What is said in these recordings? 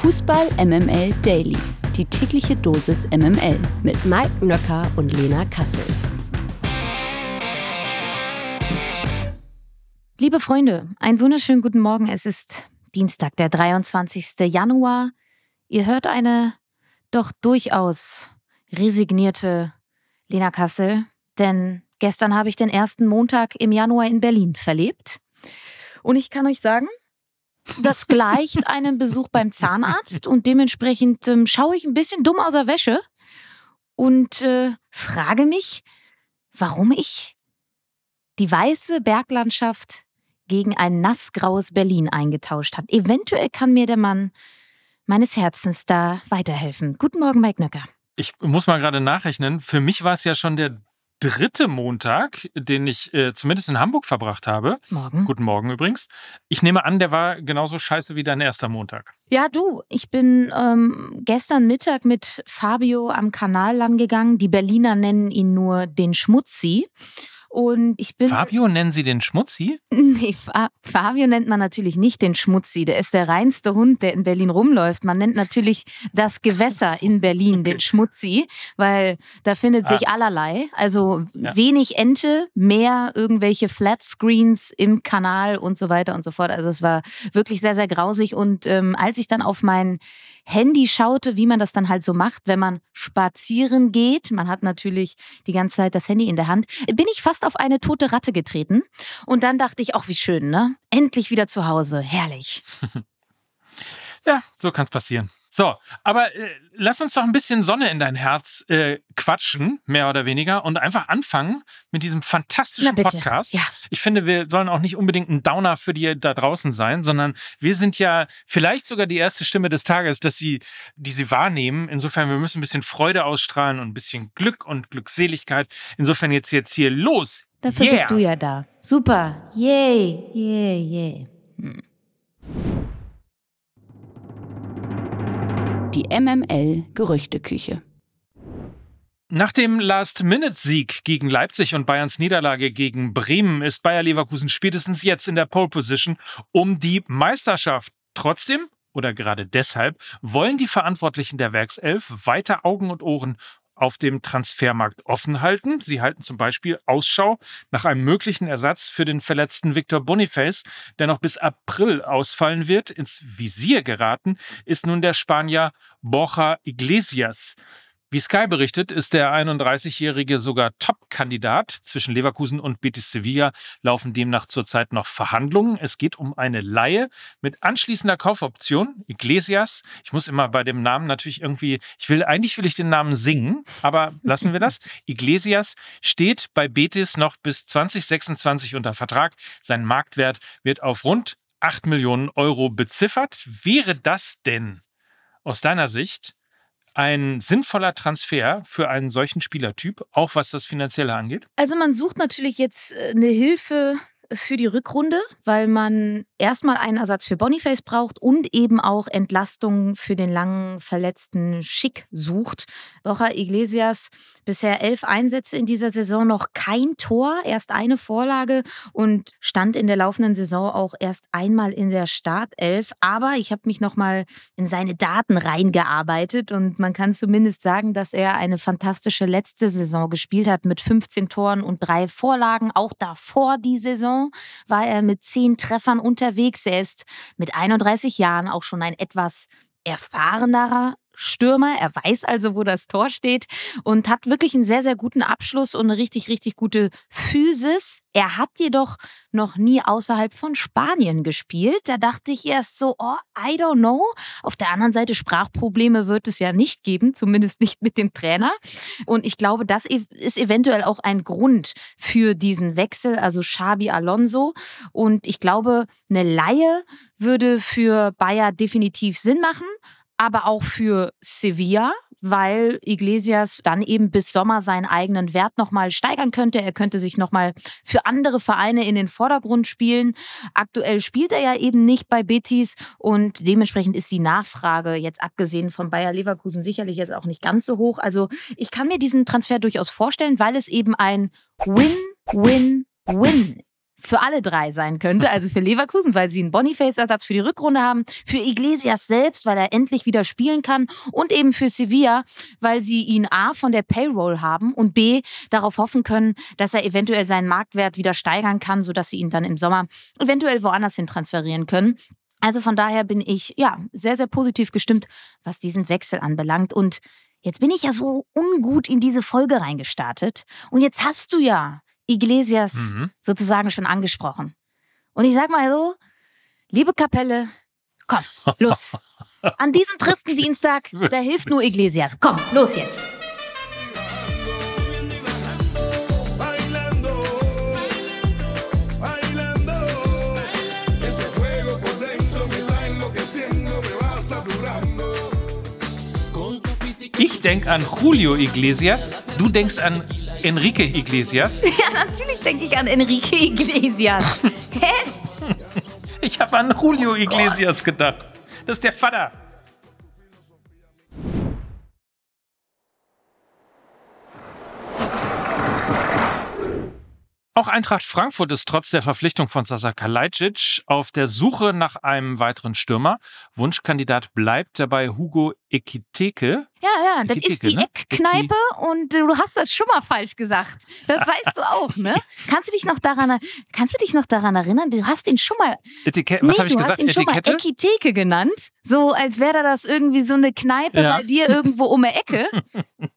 Fußball MML Daily. Die tägliche Dosis MML mit Mike Nöcker und Lena Kassel. Liebe Freunde, einen wunderschönen guten Morgen. Es ist Dienstag, der 23. Januar. Ihr hört eine doch durchaus resignierte Lena Kassel, denn gestern habe ich den ersten Montag im Januar in Berlin verlebt. Und ich kann euch sagen, das gleicht einem Besuch beim Zahnarzt und dementsprechend ähm, schaue ich ein bisschen dumm aus der Wäsche und äh, frage mich, warum ich die weiße Berglandschaft gegen ein nassgraues Berlin eingetauscht habe. Eventuell kann mir der Mann meines Herzens da weiterhelfen. Guten Morgen, Mike Nöcker. Ich muss mal gerade nachrechnen. Für mich war es ja schon der dritte Montag, den ich äh, zumindest in Hamburg verbracht habe. Morgen. Guten Morgen übrigens. Ich nehme an, der war genauso scheiße wie dein erster Montag. Ja, du, ich bin ähm, gestern Mittag mit Fabio am Kanal lang gegangen. Die Berliner nennen ihn nur den Schmutzi. Und ich bin. Fabio nennen Sie den Schmutzi? Nee, Fa Fabio nennt man natürlich nicht den Schmutzi. Der ist der reinste Hund, der in Berlin rumläuft. Man nennt natürlich das Gewässer in Berlin okay. den Schmutzi, weil da findet sich ah. allerlei. Also ja. wenig Ente, mehr irgendwelche Flatscreens im Kanal und so weiter und so fort. Also es war wirklich sehr, sehr grausig. Und ähm, als ich dann auf mein Handy schaute, wie man das dann halt so macht, wenn man spazieren geht. Man hat natürlich die ganze Zeit das Handy in der Hand. Bin ich fast auf eine tote Ratte getreten. Und dann dachte ich, ach, wie schön, ne? Endlich wieder zu Hause. Herrlich. ja, so kann es passieren. So, aber äh, lass uns doch ein bisschen Sonne in dein Herz äh, quatschen, mehr oder weniger, und einfach anfangen mit diesem fantastischen Podcast. Ja. Ich finde, wir sollen auch nicht unbedingt ein Downer für die da draußen sein, sondern wir sind ja vielleicht sogar die erste Stimme des Tages, dass sie, die sie wahrnehmen. Insofern, wir müssen ein bisschen Freude ausstrahlen und ein bisschen Glück und Glückseligkeit. Insofern jetzt jetzt hier los. Dafür yeah. bist du ja da. Super. Yay, yay, yay. Hm. Die MML Gerüchteküche. Nach dem Last-Minute-Sieg gegen Leipzig und Bayerns Niederlage gegen Bremen ist Bayer Leverkusen spätestens jetzt in der Pole-Position um die Meisterschaft. Trotzdem oder gerade deshalb wollen die Verantwortlichen der Werkself weiter Augen und Ohren auf dem Transfermarkt offen halten. Sie halten zum Beispiel Ausschau nach einem möglichen Ersatz für den verletzten Victor Boniface, der noch bis April ausfallen wird. Ins Visier geraten ist nun der Spanier Borja Iglesias. Wie Sky berichtet, ist der 31-Jährige sogar Top-Kandidat. Zwischen Leverkusen und Betis Sevilla laufen demnach zurzeit noch Verhandlungen. Es geht um eine Laie mit anschließender Kaufoption. Iglesias, ich muss immer bei dem Namen natürlich irgendwie, ich will, eigentlich will ich den Namen singen, aber lassen wir das. Iglesias steht bei Betis noch bis 2026 unter Vertrag. Sein Marktwert wird auf rund 8 Millionen Euro beziffert. Wäre das denn aus deiner Sicht ein sinnvoller Transfer für einen solchen Spielertyp, auch was das Finanzielle angeht? Also man sucht natürlich jetzt äh, eine Hilfe für die Rückrunde, weil man erstmal einen Ersatz für Boniface braucht und eben auch Entlastung für den langen verletzten Schick sucht. Borja Iglesias bisher elf Einsätze in dieser Saison, noch kein Tor, erst eine Vorlage und stand in der laufenden Saison auch erst einmal in der Startelf. Aber ich habe mich nochmal in seine Daten reingearbeitet und man kann zumindest sagen, dass er eine fantastische letzte Saison gespielt hat mit 15 Toren und drei Vorlagen. Auch davor die Saison war er mit zehn Treffern unterwegs. Er ist mit 31 Jahren auch schon ein etwas erfahrenerer Stürmer. Er weiß also, wo das Tor steht und hat wirklich einen sehr, sehr guten Abschluss und eine richtig, richtig gute Physis. Er hat jedoch noch nie außerhalb von Spanien gespielt. Da dachte ich erst so, oh, I don't know. Auf der anderen Seite, Sprachprobleme wird es ja nicht geben, zumindest nicht mit dem Trainer. Und ich glaube, das e-, ist eventuell auch ein Grund für diesen Wechsel, also Xabi Alonso. Und ich glaube, eine Laie würde für Bayer definitiv Sinn machen aber auch für Sevilla, weil Iglesias dann eben bis Sommer seinen eigenen Wert nochmal steigern könnte. Er könnte sich nochmal für andere Vereine in den Vordergrund spielen. Aktuell spielt er ja eben nicht bei Betis und dementsprechend ist die Nachfrage jetzt abgesehen von Bayer Leverkusen sicherlich jetzt auch nicht ganz so hoch. Also ich kann mir diesen Transfer durchaus vorstellen, weil es eben ein Win-Win-Win für alle drei sein könnte. Also für Leverkusen, weil sie einen Boniface-Ersatz für die Rückrunde haben, für Iglesias selbst, weil er endlich wieder spielen kann und eben für Sevilla, weil sie ihn A von der Payroll haben und B darauf hoffen können, dass er eventuell seinen Marktwert wieder steigern kann, sodass sie ihn dann im Sommer eventuell woanders hin transferieren können. Also von daher bin ich ja sehr, sehr positiv gestimmt, was diesen Wechsel anbelangt. Und jetzt bin ich ja so ungut in diese Folge reingestartet. Und jetzt hast du ja Iglesias mhm. sozusagen schon angesprochen. Und ich sag mal so, liebe Kapelle, komm, los. An diesem tristen Dienstag, da hilft nur Iglesias. Komm, los jetzt. Ich denke an Julio Iglesias, du denkst an Enrique Iglesias. Ja, natürlich denke ich an Enrique Iglesias. Hä? Ich habe an Julio oh Iglesias gedacht. Das ist der Vater. Auch Eintracht Frankfurt ist trotz der Verpflichtung von Sasa Kalajdzic auf der Suche nach einem weiteren Stürmer. Wunschkandidat bleibt dabei Hugo Ekiteke. Ja, ja, das ist die ne? Eckkneipe und du hast das schon mal falsch gesagt. Das weißt du auch, ne? Kannst du dich noch daran, kannst du dich noch daran erinnern? Du hast ihn schon mal. Was nee, habe ich gesagt? Du hast ihn Etikette? schon mal Ekiteke genannt. So, als wäre das irgendwie so eine Kneipe ja. bei dir irgendwo um die Ecke.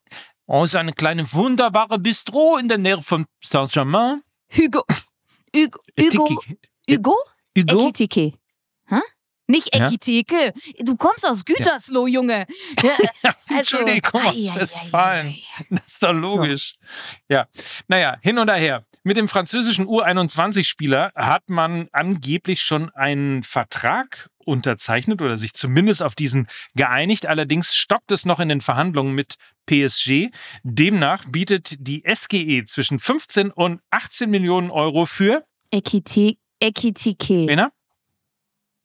Oh, ist eine kleine wunderbare Bistro in der Nähe von Saint-Germain. Hugo. Hugo. Hugo. Hugo? Hugo? Ekitike. Hä? Nicht Ekiteke. Ja? Du kommst aus Gütersloh, ja. Junge. Ja, also, Entschuldigung, aus Westfalen. Das ist doch logisch. So. Ja. Naja, hin und her. Mit dem französischen U21-Spieler hat man angeblich schon einen Vertrag unterzeichnet oder sich zumindest auf diesen geeinigt. Allerdings stockt es noch in den Verhandlungen mit PSG. Demnach bietet die SGE zwischen 15 und 18 Millionen Euro für Ekitike. Wen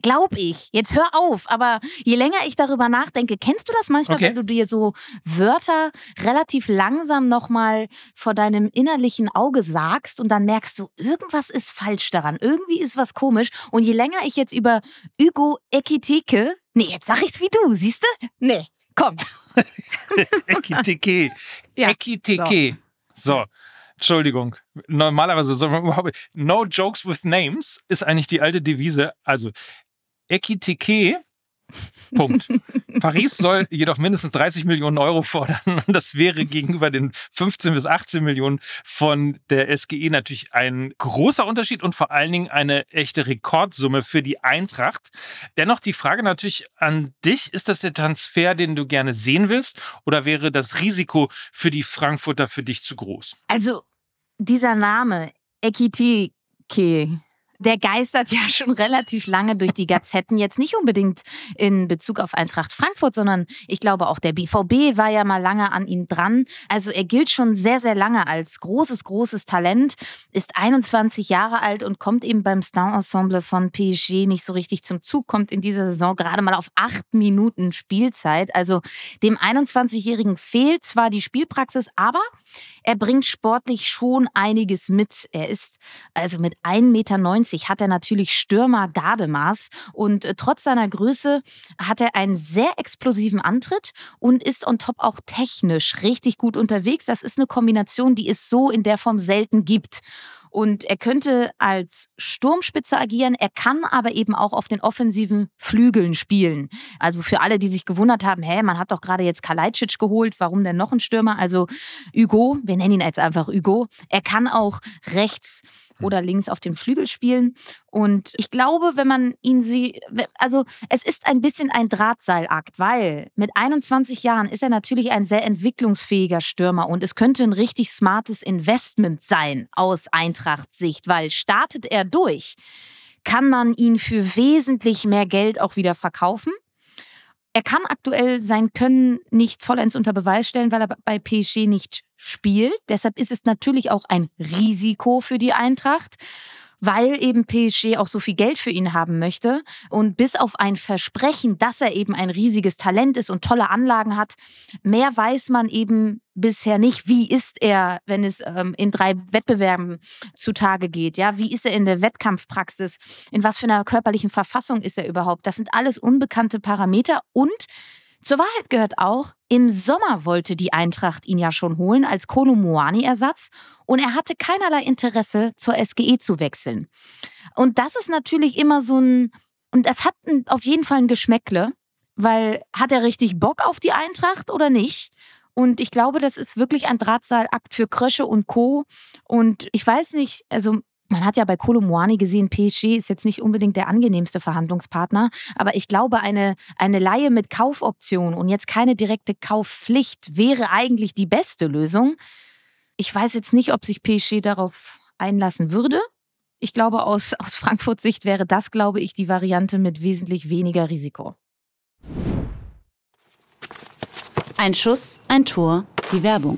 Glaub ich. Jetzt hör auf. Aber je länger ich darüber nachdenke, kennst du das manchmal, okay. wenn du dir so Wörter relativ langsam nochmal vor deinem innerlichen Auge sagst und dann merkst du, irgendwas ist falsch daran. Irgendwie ist was komisch. Und je länger ich jetzt über Hugo Ekiteke, nee, jetzt sag ich's wie du, siehst du? Nee, komm. Ekiteke. ja. Ekiteke. So. so. Entschuldigung. Normalerweise soll man überhaupt. No jokes with names ist eigentlich die alte Devise. Also Ekitike. Punkt. Paris soll jedoch mindestens 30 Millionen Euro fordern und das wäre gegenüber den 15 bis 18 Millionen von der SGE natürlich ein großer Unterschied und vor allen Dingen eine echte Rekordsumme für die Eintracht. Dennoch die Frage natürlich an dich, ist das der Transfer, den du gerne sehen willst oder wäre das Risiko für die Frankfurter für dich zu groß? Also dieser Name Ekitike der geistert ja schon relativ lange durch die Gazetten. Jetzt nicht unbedingt in Bezug auf Eintracht Frankfurt, sondern ich glaube auch der BVB war ja mal lange an ihm dran. Also er gilt schon sehr, sehr lange als großes, großes Talent, ist 21 Jahre alt und kommt eben beim Star-Ensemble von PSG nicht so richtig zum Zug, kommt in dieser Saison gerade mal auf acht Minuten Spielzeit. Also dem 21-Jährigen fehlt zwar die Spielpraxis, aber er bringt sportlich schon einiges mit. Er ist also mit 1,90 Meter hat er natürlich Stürmer Gardemaß und äh, trotz seiner Größe hat er einen sehr explosiven Antritt und ist on top auch technisch richtig gut unterwegs. Das ist eine Kombination, die es so in der Form selten gibt. Und er könnte als Sturmspitze agieren, er kann aber eben auch auf den offensiven Flügeln spielen. Also für alle, die sich gewundert haben, hä, man hat doch gerade jetzt Kalajdzic geholt, warum denn noch ein Stürmer? Also Hugo, wir nennen ihn jetzt einfach Hugo, er kann auch rechts oder links auf dem Flügel spielen. Und ich glaube, wenn man ihn sie, also es ist ein bisschen ein Drahtseilakt, weil mit 21 Jahren ist er natürlich ein sehr entwicklungsfähiger Stürmer und es könnte ein richtig smartes Investment sein aus Eintracht-Sicht, weil startet er durch, kann man ihn für wesentlich mehr Geld auch wieder verkaufen. Er kann aktuell sein Können nicht vollends unter Beweis stellen, weil er bei PSG nicht spielt. Deshalb ist es natürlich auch ein Risiko für die Eintracht. Weil eben PSG auch so viel Geld für ihn haben möchte. Und bis auf ein Versprechen, dass er eben ein riesiges Talent ist und tolle Anlagen hat, mehr weiß man eben bisher nicht. Wie ist er, wenn es ähm, in drei Wettbewerben zutage geht? Ja, wie ist er in der Wettkampfpraxis? In was für einer körperlichen Verfassung ist er überhaupt? Das sind alles unbekannte Parameter und zur Wahrheit gehört auch, im Sommer wollte die Eintracht ihn ja schon holen als Kolomoani-Ersatz und er hatte keinerlei Interesse, zur SGE zu wechseln. Und das ist natürlich immer so ein, und das hat auf jeden Fall ein Geschmäckle, weil hat er richtig Bock auf die Eintracht oder nicht? Und ich glaube, das ist wirklich ein Drahtseilakt für Krösche und Co. Und ich weiß nicht, also man hat ja bei Kolomoani gesehen, PSG ist jetzt nicht unbedingt der angenehmste Verhandlungspartner, aber ich glaube, eine, eine Laie mit Kaufoption und jetzt keine direkte Kaufpflicht wäre eigentlich die beste Lösung. Ich weiß jetzt nicht, ob sich PSG darauf einlassen würde. Ich glaube, aus, aus Frankfurts Sicht wäre das, glaube ich, die Variante mit wesentlich weniger Risiko. Ein Schuss, ein Tor, die Werbung.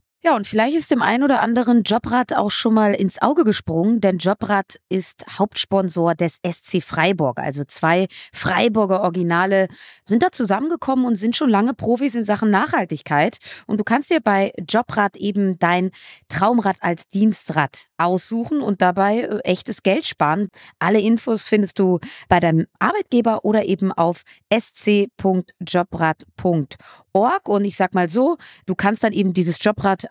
Ja, und vielleicht ist dem einen oder anderen Jobrad auch schon mal ins Auge gesprungen, denn Jobrad ist Hauptsponsor des SC Freiburg. Also zwei Freiburger Originale sind da zusammengekommen und sind schon lange Profis in Sachen Nachhaltigkeit. Und du kannst dir bei Jobrad eben dein Traumrad als Dienstrad aussuchen und dabei äh, echtes Geld sparen. Alle Infos findest du bei deinem Arbeitgeber oder eben auf sc.jobrad.org org und ich sag mal so, du kannst dann eben dieses Jobrad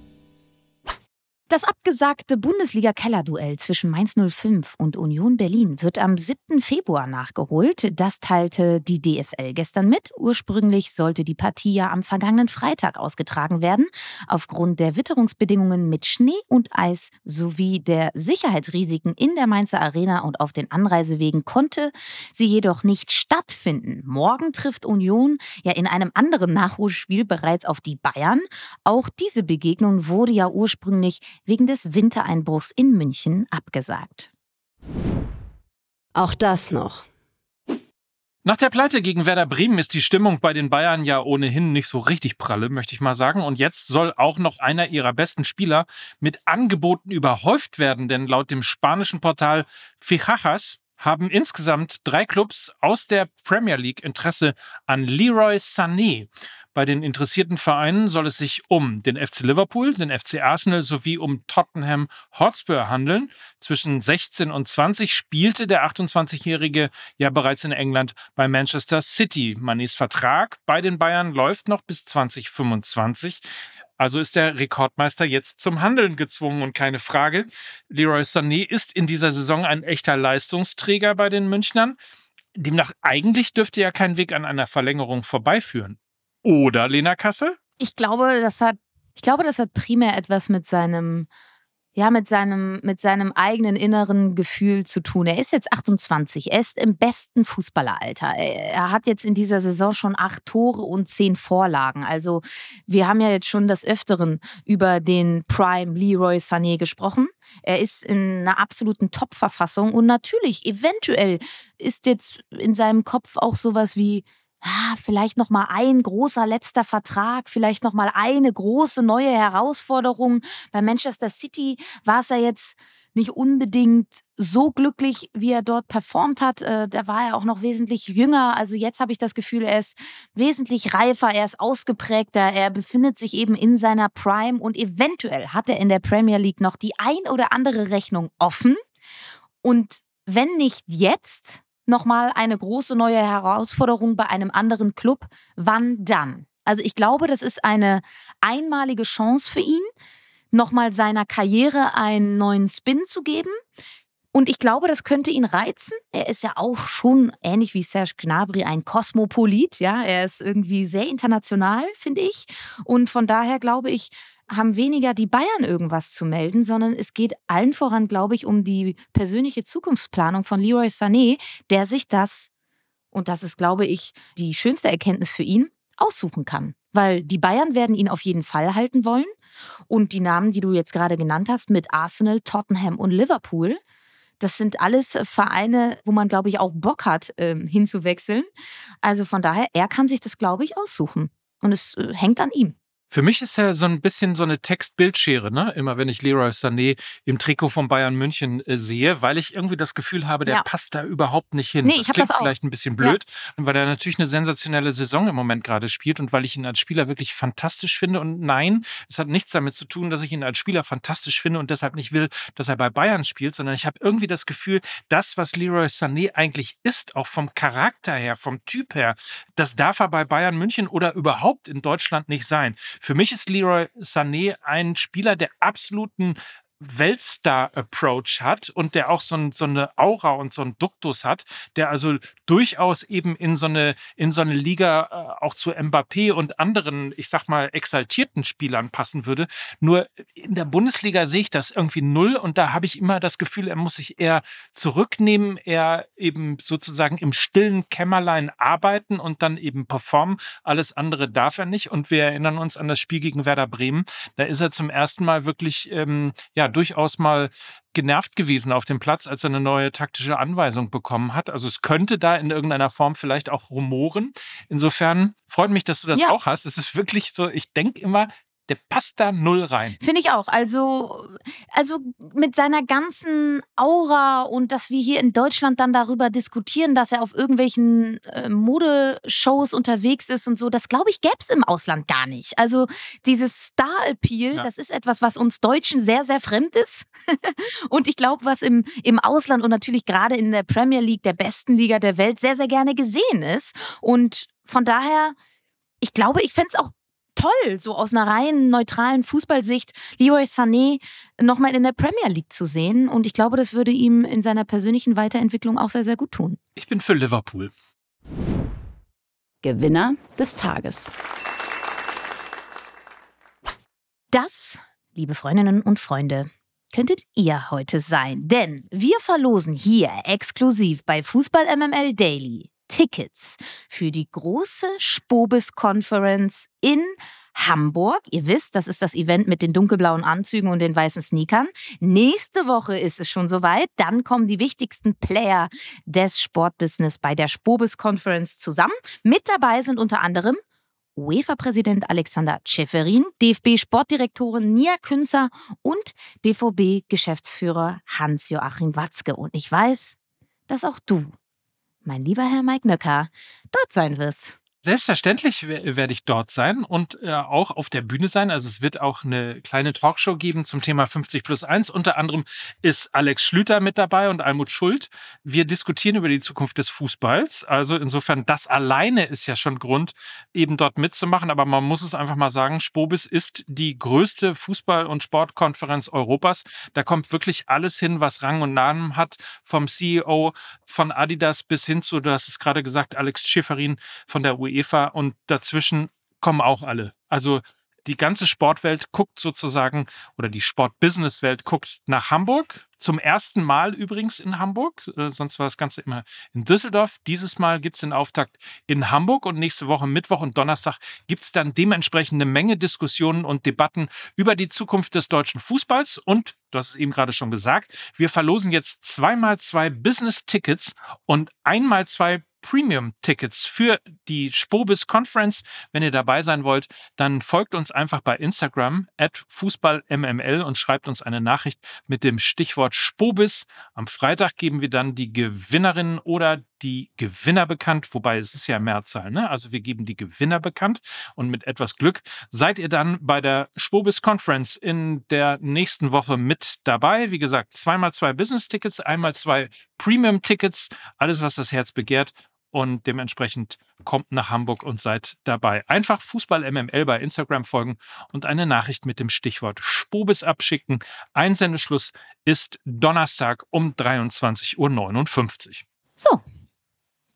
Das abgesagte Bundesliga-Kellerduell zwischen Mainz 05 und Union Berlin wird am 7. Februar nachgeholt. Das teilte die DFL gestern mit. Ursprünglich sollte die Partie ja am vergangenen Freitag ausgetragen werden. Aufgrund der Witterungsbedingungen mit Schnee und Eis sowie der Sicherheitsrisiken in der Mainzer Arena und auf den Anreisewegen konnte sie jedoch nicht stattfinden. Morgen trifft Union ja in einem anderen Nachholspiel bereits auf die Bayern. Auch diese Begegnung wurde ja ursprünglich wegen des Wintereinbruchs in München abgesagt. Auch das noch. Nach der Pleite gegen Werder Bremen ist die Stimmung bei den Bayern ja ohnehin nicht so richtig pralle, möchte ich mal sagen. Und jetzt soll auch noch einer ihrer besten Spieler mit Angeboten überhäuft werden, denn laut dem spanischen Portal Fichajas haben insgesamt drei Clubs aus der Premier League Interesse an Leroy Sané. Bei den interessierten Vereinen soll es sich um den FC Liverpool, den FC Arsenal sowie um Tottenham Hotspur handeln. Zwischen 16 und 20 spielte der 28-Jährige ja bereits in England bei Manchester City. Manis Vertrag bei den Bayern läuft noch bis 2025. Also ist der Rekordmeister jetzt zum Handeln gezwungen und keine Frage. Leroy Sané ist in dieser Saison ein echter Leistungsträger bei den Münchnern. Demnach eigentlich dürfte ja kein Weg an einer Verlängerung vorbeiführen. Oder Lena Kassel? Ich glaube, das hat, ich glaube, das hat primär etwas mit seinem ja, mit seinem, mit seinem eigenen inneren Gefühl zu tun. Er ist jetzt 28, er ist im besten Fußballeralter. Er hat jetzt in dieser Saison schon acht Tore und zehn Vorlagen. Also wir haben ja jetzt schon des Öfteren über den Prime Leroy Sané gesprochen. Er ist in einer absoluten Top-Verfassung und natürlich, eventuell ist jetzt in seinem Kopf auch sowas wie, ah, vielleicht noch mal ein großer letzter Vertrag, vielleicht noch mal eine große neue Herausforderung. Bei Manchester City war es ja jetzt nicht unbedingt so glücklich, wie er dort performt hat. Äh, da war er auch noch wesentlich jünger. Also jetzt habe ich das Gefühl, er ist wesentlich reifer, er ist ausgeprägter, er befindet sich eben in seiner Prime und eventuell hat er in der Premier League noch die ein oder andere Rechnung offen. Und wenn nicht jetzt, nochmal eine große neue Herausforderung bei einem anderen Club. Wann dann? Also ich glaube, das ist eine einmalige Chance für ihn, nochmal seiner Karriere einen neuen Spin zu geben. Und ich glaube, das könnte ihn reizen. Er ist ja auch schon ähnlich wie Serge Gnabry ein Kosmopolit. Ja, er ist irgendwie sehr international, finde ich. Und von daher glaube ich, haben weniger die Bayern irgendwas zu melden, sondern es geht allen voran, glaube ich, um die persönliche Zukunftsplanung von Leroy Sané, der sich das, und das ist, glaube ich, die schönste Erkenntnis für ihn, aussuchen kann. Weil die Bayern werden ihn auf jeden Fall halten wollen. Und die Namen, die du jetzt gerade genannt hast, mit Arsenal, Tottenham und Liverpool, das sind alles Vereine, wo man, glaube ich, auch Bock hat, äh, hinzuwechseln. Also von daher, er kann sich das, glaube ich, aussuchen. Und es äh, hängt an ihm. Für mich ist er so ein bisschen so eine Textbildschere, ne? Immer wenn ich Leroy Sané im Trikot von Bayern München äh, sehe, weil ich irgendwie das Gefühl habe, der ja. passt da überhaupt nicht hin. Nee, das klingt das vielleicht ein bisschen blöd, ja. weil er natürlich eine sensationelle Saison im Moment gerade spielt und weil ich ihn als Spieler wirklich fantastisch finde. Und nein, es hat nichts damit zu tun, dass ich ihn als Spieler fantastisch finde und deshalb nicht will, dass er bei Bayern spielt, sondern ich habe irgendwie das Gefühl, das, was Leroy Sané eigentlich ist, auch vom Charakter her, vom Typ her, das darf er bei Bayern München oder überhaupt in Deutschland nicht sein. Für mich ist Leroy Sané ein Spieler der absoluten Weltstar-Approach hat und der auch so, ein, so, eine Aura und so einen Duktus hat, der also durchaus eben in so eine, in so eine Liga äh, auch zu Mbappé und anderen, ich sag mal, exaltierten Spielern passen würde. Nur in der Bundesliga sehe ich das irgendwie null und da habe ich immer das Gefühl, er muss sich eher zurücknehmen, er eben sozusagen im stillen Kämmerlein arbeiten und dann eben performen. Alles andere darf er nicht. Und wir erinnern uns an das Spiel gegen Werder Bremen. Da ist er zum ersten Mal wirklich, ähm, ja, durchaus mal genervt gewesen auf dem Platz, als er eine neue taktische Anweisung bekommen hat. Also es könnte da in irgendeiner Form vielleicht auch rumoren. Insofern freut mich, dass du das ja. auch hast. Es ist wirklich so, ich denke immer, der passt da null rein. Finde ich auch. Also, also mit seiner ganzen Aura und dass wir hier in Deutschland dann darüber diskutieren, dass er auf irgendwelchen äh, Modeshows unterwegs ist und so, das glaube ich, gäbe es im Ausland gar nicht. Also dieses Star-Appeal, ja. das ist etwas, was uns Deutschen sehr, sehr fremd ist. und ich glaube, was im, im Ausland und natürlich gerade in der Premier League, der besten Liga der Welt, sehr, sehr gerne gesehen ist. Und von daher, ich glaube, ich fände es auch toll, so aus einer rein neutralen Fußballsicht Leroy Sané nochmal in der Premier League zu sehen. Und ich glaube, das würde ihm in seiner persönlichen Weiterentwicklung auch sehr, sehr gut tun. Ich bin für Liverpool. Gewinner des Tages. Das, liebe Freundinnen und Freunde, könntet ihr heute sein. Denn wir verlosen hier exklusiv bei Fußball MML Daily Tickets für die große Spobis Conference in Hamburg. Ihr wisst, das ist das Event mit den dunkelblauen Anzügen und den weißen Sneakern. Nächste Woche ist es schon soweit. Dann kommen die wichtigsten Player des Sportbusiness bei der Spobis Conference zusammen. Mit dabei sind unter anderem UEFA-Präsident Alexander Schäferin, DFB-Sportdirektorin Nia Künzer und BVB-Geschäftsführer Hans-Joachim Watzke. Und ich weiß, dass auch du mein lieber Herr Mike Nöcker, dort sein wirst. Selbstverständlich werde ich dort sein und äh, auch auf der Bühne sein. Also es wird auch eine kleine Talkshow geben zum Thema 50 plus 1. Unter anderem ist Alex Schlüter mit dabei und Almut Schuld. Wir diskutieren über die Zukunft des Fußballs. Also insofern, das alleine ist ja schon Grund, eben dort mitzumachen. Aber man muss es einfach mal sagen, Spobis ist die größte Fußball- und Sportkonferenz Europas. Da kommt wirklich alles hin, was Rang und Namen hat. Vom CEO von Adidas bis hin zu, du hast es gerade gesagt, Alex Schifferin von der UE UEFA und dazwischen kommen auch alle. Also Die ganze Sportwelt guckt sozusagen oder die Sportbusinesswelt guckt nach Hamburg. Zum ersten Mal übrigens in Hamburg. Äh, sonst war das Ganze immer in Düsseldorf. Dieses Mal gibt es den Auftakt in Hamburg und nächste Woche Mittwoch und Donnerstag gibt es dann dementsprechend eine Menge Diskussionen und Debatten über die Zukunft des deutschen Fußballs. Und du hast es eben gerade schon gesagt, wir verlosen jetzt zweimal zwei Business-Tickets und einmal zwei Premium-Tickets für die Spobis Conference. Wenn ihr dabei sein wollt, dann folgt uns einfach bei Instagram at FußballMML und schreibt uns eine Nachricht mit dem Stichwort Spobis. Am Freitag geben wir dann die Gewinnerin oder die Gewinner bekannt, wobei es ist ja Mehrzahl, ne? Also wir geben die Gewinner bekannt und mit etwas Glück seid ihr dann bei der Spobis Conference in der nächsten Woche mit dabei. Wie gesagt, zweimal zwei Business-Tickets, einmal zwei Premium-Tickets, alles was das Herz begehrt und dementsprechend kommt nach Hamburg und seid dabei. Einfach Fußball MML bei Instagram folgen und eine Nachricht mit dem Stichwort Spobis abschicken. Einsendeschluss ist Donnerstag um 23.59 Uhr. So,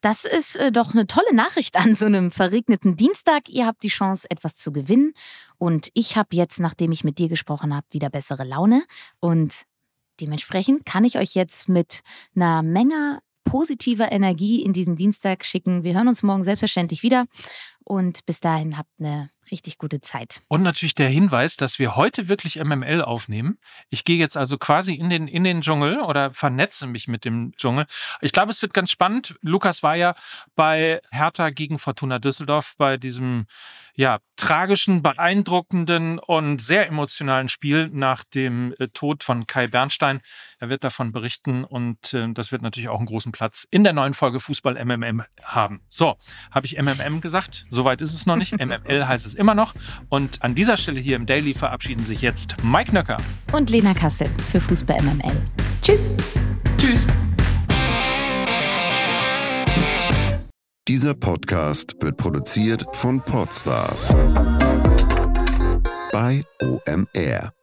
das ist äh, doch eine tolle Nachricht an so einem verregneten Dienstag. Ihr habt die Chance, etwas zu gewinnen. Und ich habe jetzt, nachdem ich mit dir gesprochen habe, wieder bessere Laune. Und dementsprechend kann ich euch jetzt mit einer Menge positiver Energie in diesen Dienstag schicken. Wir hören uns morgen selbstverständlich wieder und bis dahin habt eine richtig gute Zeit. Und natürlich der Hinweis, dass wir heute wirklich MML aufnehmen. Ich gehe jetzt also quasi in den, in den Dschungel oder vernetze mich mit dem Dschungel. Ich glaube, es wird ganz spannend. Lukas war ja bei Hertha gegen Fortuna Düsseldorf bei diesem ja, tragischen, beeindruckenden und sehr emotionalen Spiel nach dem äh, Tod von Kai Bernstein. Er wird davon berichten und äh, das wird natürlich auch einen großen Platz in der neuen Folge Fußball MMM haben. So, habe ich MMM gesagt? Soweit ist es noch nicht. MML heißt es immer noch. Und an dieser Stelle hier im Daily verabschieden sich jetzt Mike Nöcker und Lena Kassel für Fußball MML. Tschüss. Tschüss. Dieser Podcast wird produziert von Podstars bei OMR.